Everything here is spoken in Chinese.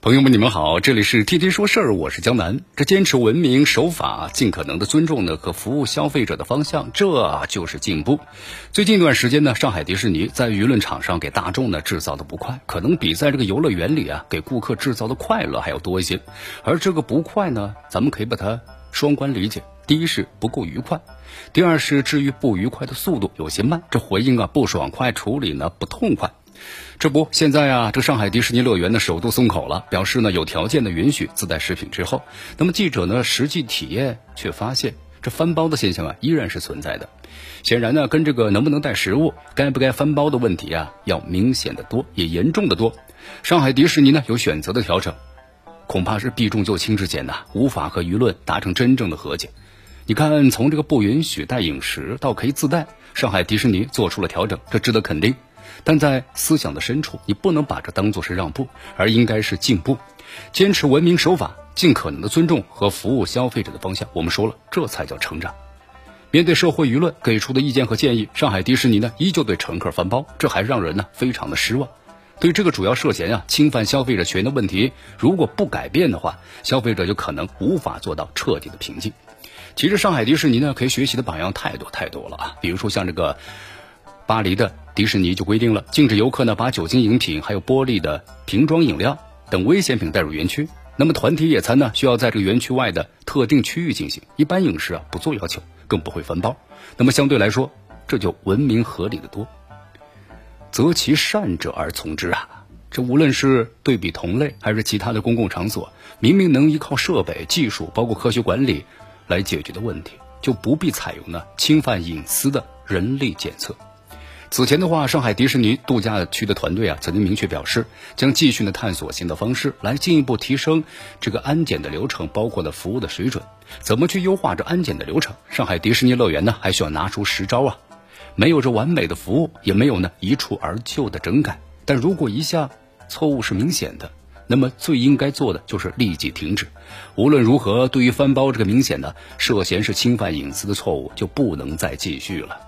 朋友们，你们好，这里是天天说事儿，我是江南。这坚持文明守法，尽可能的尊重呢和服务消费者的方向，这就是进步。最近一段时间呢，上海迪士尼在舆论场上给大众呢制造的不快，可能比在这个游乐园里啊给顾客制造的快乐还要多一些。而这个不快呢，咱们可以把它双关理解：第一是不够愉快，第二是治愈不愉快的速度有些慢，这回应啊不爽快，处理呢不痛快。这不，现在啊，这上海迪士尼乐园呢首度松口了，表示呢有条件的允许自带食品之后，那么记者呢实际体验却发现，这翻包的现象啊依然是存在的。显然呢，跟这个能不能带食物、该不该翻包的问题啊要明显的多，也严重的多。上海迪士尼呢有选择的调整，恐怕是避重就轻之间呐，无法和舆论达成真正的和解。你看，从这个不允许带饮食到可以自带，上海迪士尼做出了调整，这值得肯定。但在思想的深处，你不能把这当做是让步，而应该是进步。坚持文明守法，尽可能的尊重和服务消费者的方向，我们说了，这才叫成长。面对社会舆论给出的意见和建议，上海迪士尼呢依旧对乘客翻包，这还让人呢非常的失望。对这个主要涉嫌啊侵犯消费者权益的问题，如果不改变的话，消费者就可能无法做到彻底的平静。其实上海迪士尼呢可以学习的榜样太多太多了啊，比如说像这个巴黎的。迪士尼就规定了，禁止游客呢把酒精饮品、还有玻璃的瓶装饮料等危险品带入园区。那么团体野餐呢，需要在这个园区外的特定区域进行。一般饮食啊不做要求，更不会分包。那么相对来说，这就文明合理的多。择其善者而从之啊！这无论是对比同类还是其他的公共场所，明明能依靠设备、技术，包括科学管理来解决的问题，就不必采用呢侵犯隐私的人力检测。此前的话，上海迪士尼度假区的团队啊，曾经明确表示，将继续的探索新的方式，来进一步提升这个安检的流程，包括的服务的水准。怎么去优化这安检的流程？上海迪士尼乐园呢，还需要拿出实招啊！没有这完美的服务，也没有呢一蹴而就的整改。但如果一项错误是明显的，那么最应该做的就是立即停止。无论如何，对于翻包这个明显的涉嫌是侵犯隐私的错误，就不能再继续了。